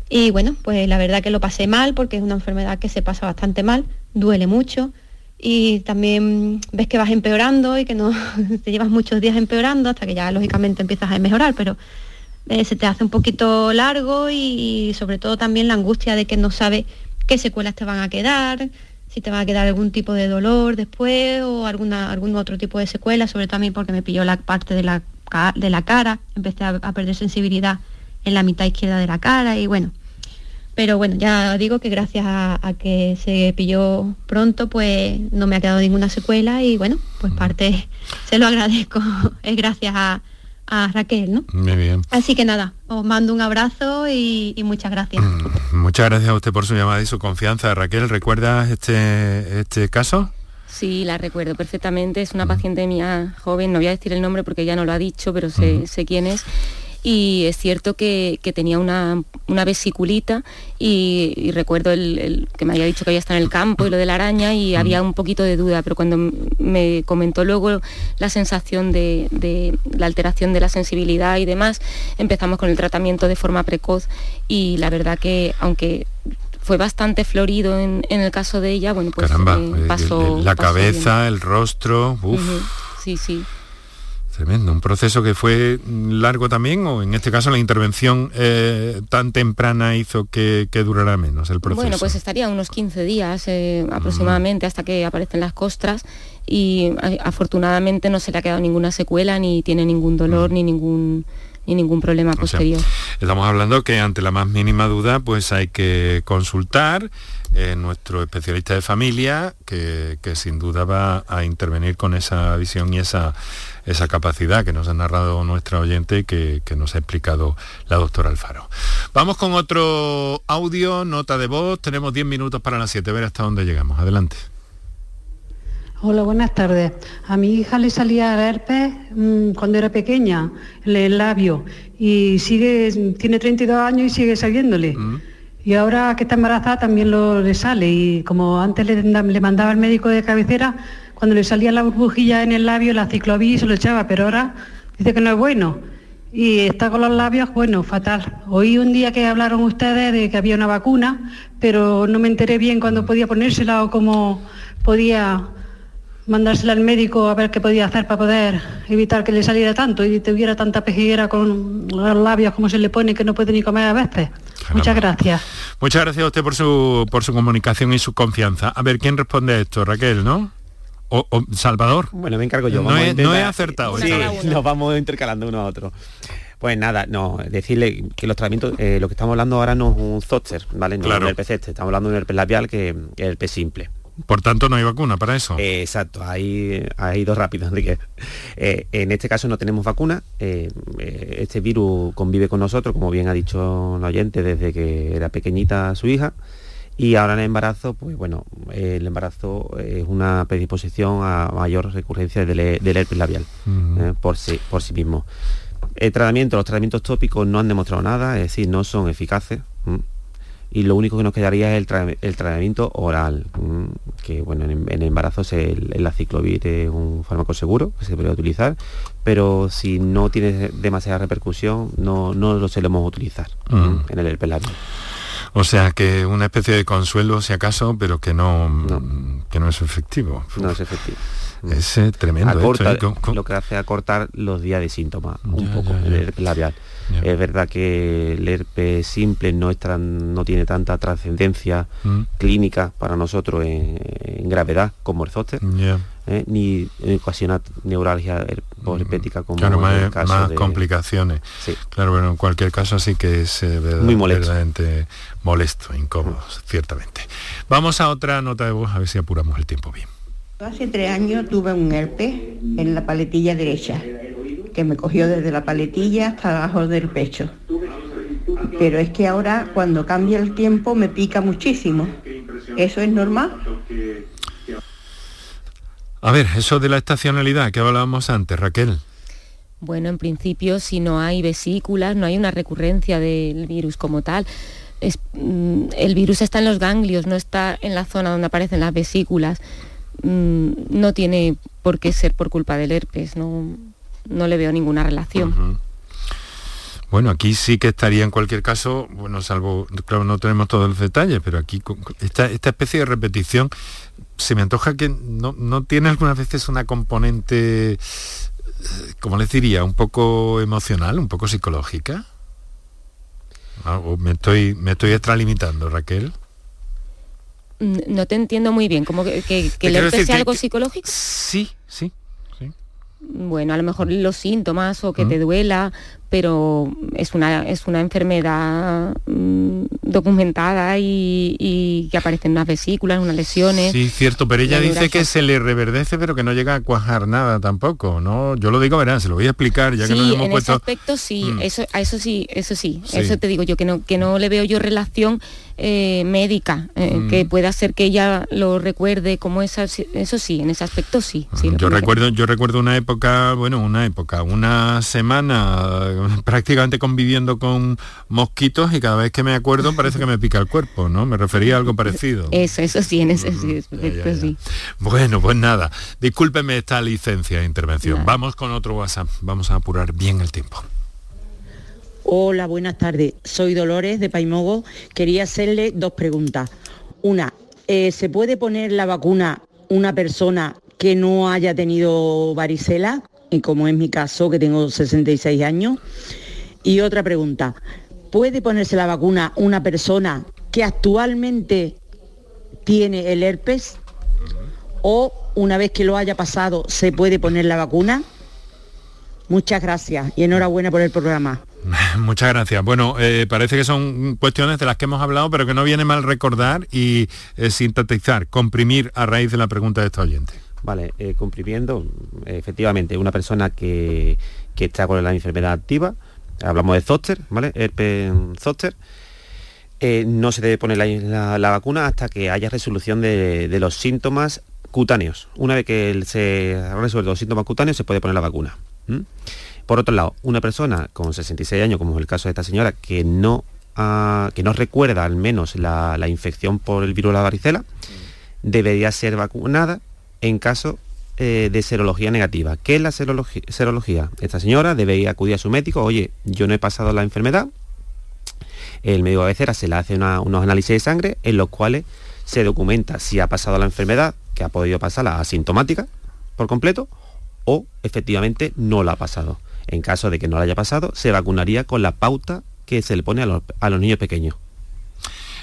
y bueno, pues la verdad que lo pasé mal porque es una enfermedad que se pasa bastante mal, duele mucho y también ves que vas empeorando y que no [laughs] te llevas muchos días empeorando hasta que ya lógicamente empiezas a mejorar, pero eh, se te hace un poquito largo y, sobre todo también la angustia de que no sabes qué secuelas te van a quedar, si te va a quedar algún tipo de dolor después o alguna, algún otro tipo de secuela, sobre todo a mí porque me pilló la parte de la, de la cara, empecé a perder sensibilidad en la mitad izquierda de la cara y bueno. Pero bueno, ya digo que gracias a, que se pilló pronto, pues no me ha quedado ninguna secuela y bueno, pues parte [laughs] se lo agradezco, [laughs] es gracias a, Raquel, ¿no? Muy bien. Así que nada, os mando un abrazo y, muchas gracias. Mm, muchas gracias a usted por su llamada y su confianza. Raquel, ¿recuerdas este, este caso? Sí, la recuerdo perfectamente. Es una paciente mía joven, no voy a decir el nombre porque ya no lo ha dicho, pero sé, sé quién es y es cierto que, tenía una, vesiculita y, recuerdo el, que me había dicho que había estado en el campo y lo de la araña y había un poquito de duda, pero cuando me comentó luego la sensación de, la alteración de la sensibilidad y demás, empezamos con el tratamiento de forma precoz y la verdad que aunque fue bastante florido en, el caso de ella, bueno, pues eh, pasó... La cabeza, el rostro, uff. Sí, sí. Tremendo, un proceso que fue largo también o en este caso la intervención eh, tan temprana hizo que, durara menos el proceso. Bueno, pues estaría unos 15 días eh, aproximadamente hasta que aparecen las costras y afortunadamente no se le ha quedado ninguna secuela ni tiene ningún dolor ni ningún ni ningún problema posterior. estamos hablando que ante la más mínima duda pues hay que consultar eh, nuestro especialista de familia que, que sin duda va a intervenir con esa visión y esa esa capacidad que nos ha narrado nuestra oyente y que, nos ha explicado la doctora Alfaro. Vamos con otro audio, nota de voz. Tenemos 10 minutos para las 7, ver hasta dónde llegamos. Adelante. Hola, buenas tardes. A mi hija le salía herpes mm, cuando era pequeña, en el labio, y sigue, tiene 32 años y sigue saliéndole. Mm. Y ahora que está embarazada también lo le sale. Y como antes le, le mandaba el médico de cabecera, cuando le salía la burbujilla en el labio, la ciclovía se lo echaba, pero ahora dice que no es bueno. Y está con los labios, bueno, fatal. Oí un día que hablaron ustedes de que había una vacuna, pero no me enteré bien cuándo podía ponérsela o cómo podía mandársela al médico a ver qué podía hacer para poder evitar que le saliera tanto y tuviera tanta pejiguera con los labios como se le pone que no puede ni comer a veces. Muchas gracias. Muchas gracias a usted por su, por su comunicación y su confianza. A ver, ¿quién responde a esto? Raquel, ¿no? O, Salvador. Bueno, me encargo yo. no, he, acertado. Sí, [laughs] nos vamos intercalando uno a otro. Pues nada, no, decirle que los tratamientos, eh, lo que estamos hablando ahora no es un zoster, ¿vale? No es un herpes este, estamos hablando de un herpes labial que es el herpes simple. Por tanto, no hay vacuna para eso. Eh, exacto, hay, hay dos rápidos. que, eh, en este caso no tenemos vacuna. este virus convive con nosotros, como bien ha dicho el oyente, desde que era pequeñita su hija. Y ahora en el embarazo, pues bueno, el embarazo es una predisposición a mayor recurrencia del, herpes labial eh, por, sí, por sí mismo. El tratamiento, los tratamientos tópicos no han demostrado nada, es decir, no son eficaces. Y lo único que nos quedaría es el, tratamiento oral, que bueno, en, el embarazo el, el aciclovir es un fármaco seguro que se puede utilizar, pero si no tiene demasiada repercusión, no, no lo solemos utilizar en el herpes labial. O sea que una especie de consuelo si acaso, pero que no, que no es efectivo. No es efectivo. Es eh, tremendo. ¿eh? Lo que hace acortar los días de síntomas, un poco, el herpes Es verdad que el herpes simple no, es no tiene tanta trascendencia mm. clínica para nosotros en, gravedad como el zóster, ¿eh? ni ocasiona neuralgia herpética como claro, más, el caso más complicaciones. Claro, bueno, en cualquier caso sí que es Muy molesto. verdaderamente molesto, incómodo, ciertamente. Vamos a otra nota de voz, a ver si apuramos el tiempo bien. Hace tres años tuve un herpes en la paletilla derecha, que me cogió desde la paletilla hasta abajo del pecho. Pero es que ahora cuando cambia el tiempo me pica muchísimo. ¿Eso es normal? A ver, eso de la estacionalidad que hablábamos antes, Raquel. Bueno, en principio, si no hay vesículas, no hay una recurrencia del virus como tal. Mm, el virus está en los ganglios, no está en la zona donde aparecen las vesículas. Mm, no tiene por qué ser por culpa del herpes, no, no le veo ninguna relación. Bueno, aquí sí que estaría en cualquier caso, bueno, salvo, claro, no tenemos todos los detalles, pero aquí esta, esta especie de repetición se me antoja que no, no tiene algunas veces una componente, eh, como les diría, un poco emocional, un poco psicológica. Ah, me estoy, me estoy extralimitando, Raquel. No te entiendo muy bien, como que, que, que sea algo psicológico. Sí, sí, bueno, a lo mejor los síntomas o que te duela, pero es una, es una enfermedad mm, documentada y, que aparecen unas vesículas, unas lesiones. Sí, cierto, pero ella dice que se le reverdece, pero que no llega a cuajar nada tampoco, ¿no? Yo lo digo, verán, se lo voy a explicar, ya que nos hemos en ese aspecto sí, mm. eso, a eso sí, eso sí, eso te digo yo, que no, que no le veo yo relación eh, médica, eh, mm. que pueda ser que ella lo recuerde como esa, eso sí, en ese aspecto sí. yo recuerdo, yo recuerdo una época, bueno, una época, una semana [laughs] prácticamente conviviendo con mosquitos y cada vez que me acuerdo parece que me pica el cuerpo, ¿no? Me refería a algo [laughs] parecido. Eso, eso sí, en ese aspecto sí. Bueno, pues nada, discúlpeme esta licencia de intervención. Vamos con otro WhatsApp, vamos a apurar bien el tiempo. Hola, buenas tardes. Soy Dolores de Paimogo. Quería hacerle dos preguntas. Una, eh, ¿se puede poner la vacuna una persona que no haya tenido varicela? Y como es mi caso, que tengo 66 años. Y otra pregunta, ¿puede ponerse la vacuna una persona que actualmente tiene el herpes? ¿O una vez que lo haya pasado, se puede poner la vacuna? Muchas gracias y enhorabuena por el programa. [laughs] Muchas gracias. Bueno, eh, parece que son cuestiones de las que hemos hablado, pero que no viene mal recordar y eh, sintetizar, comprimir a raíz de la pregunta de este oyente. Vale, eh, comprimiendo, efectivamente, una persona que, está con la enfermedad activa, hablamos de zoster, ¿vale? Herpes zoster, no se debe poner la, vacuna hasta que haya resolución de, los síntomas cutáneos. Una vez que se ha resuelto los síntomas cutáneos, se puede poner la vacuna. Por otro lado, una persona con 66 años, como es el caso de esta señora, que no, que no recuerda al menos la, infección por el virus de la varicela, debería ser vacunada en caso eh, de serología negativa. ¿Qué es la serología? Esta señora debe acudir a su médico, oye, yo no he pasado la enfermedad, el médico de cabecera se le hace unos análisis de sangre en los cuales se documenta si ha pasado la enfermedad, que ha podido pasar la asintomática por completo, o efectivamente no la ha pasado. En caso de que no la haya pasado, se vacunaría con la pauta que se le pone a los, niños pequeños.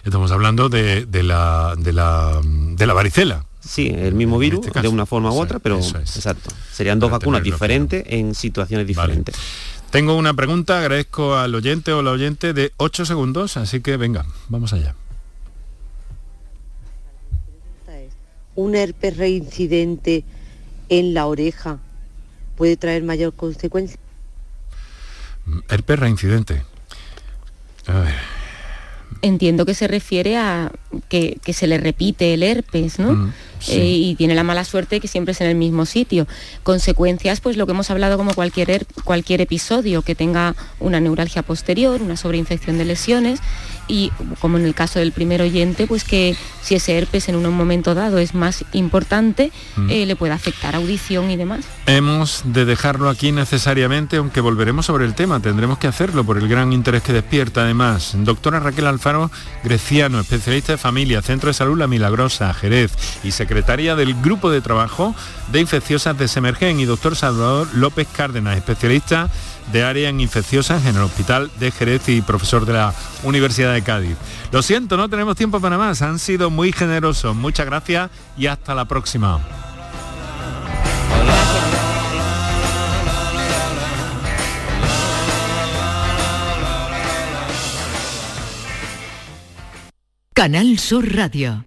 Estamos hablando de, la, de, la, varicela. Sí, el mismo virus, este de una forma u otra, pero exacto. Serían dos vacunas diferentes en situaciones diferentes. Tengo una pregunta, agradezco al oyente o la oyente de 8 segundos, así que venga, vamos allá. Un herpes reincidente en la oreja puede traer mayor consecuencia. Herpes reincidente. Entiendo que se refiere a que, se le repite el herpes, ¿no? Mm, eh, y tiene la mala suerte que siempre es en el mismo sitio. Consecuencias, pues lo que hemos hablado como cualquier, cualquier episodio que tenga una neuralgia posterior, una sobreinfección de lesiones y como en el caso del primer oyente, pues que si ese herpes en un momento dado es más importante, mm. eh, le puede afectar audición y demás. Hemos de dejarlo aquí necesariamente, aunque volveremos sobre el tema, tendremos que hacerlo por el gran interés que despierta además. Doctora Raquel Alfaro Greciano, especialista de familia, Centro de Salud La Milagrosa, Jerez y secretaria del Grupo de Trabajo de Infecciosas de Semergen y doctor Salvador López Cárdenas, especialista de área en infecciosas en el Hospital de Jerez y profesor de la Universidad de Cádiz. Lo siento, no tenemos tiempo para más. Han sido muy generosos. Muchas gracias y hasta la próxima. Canal Sur Radio.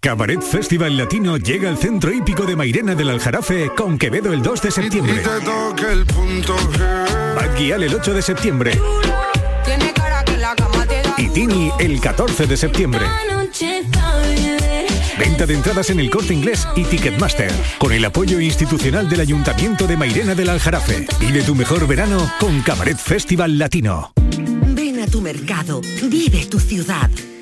Cabaret Festival Latino llega al centro hípico de Mairena del Aljarafe con Quevedo el 2 de septiembre. Bad Gyal el 8 de septiembre. Y Tini el 14 de septiembre. Venta de entradas en el corte inglés y Ticketmaster. Con el apoyo institucional del Ayuntamiento de Mairena del Aljarafe. Vive tu mejor verano con Cabaret Festival Latino. Ven a tu mercado, vive tu ciudad.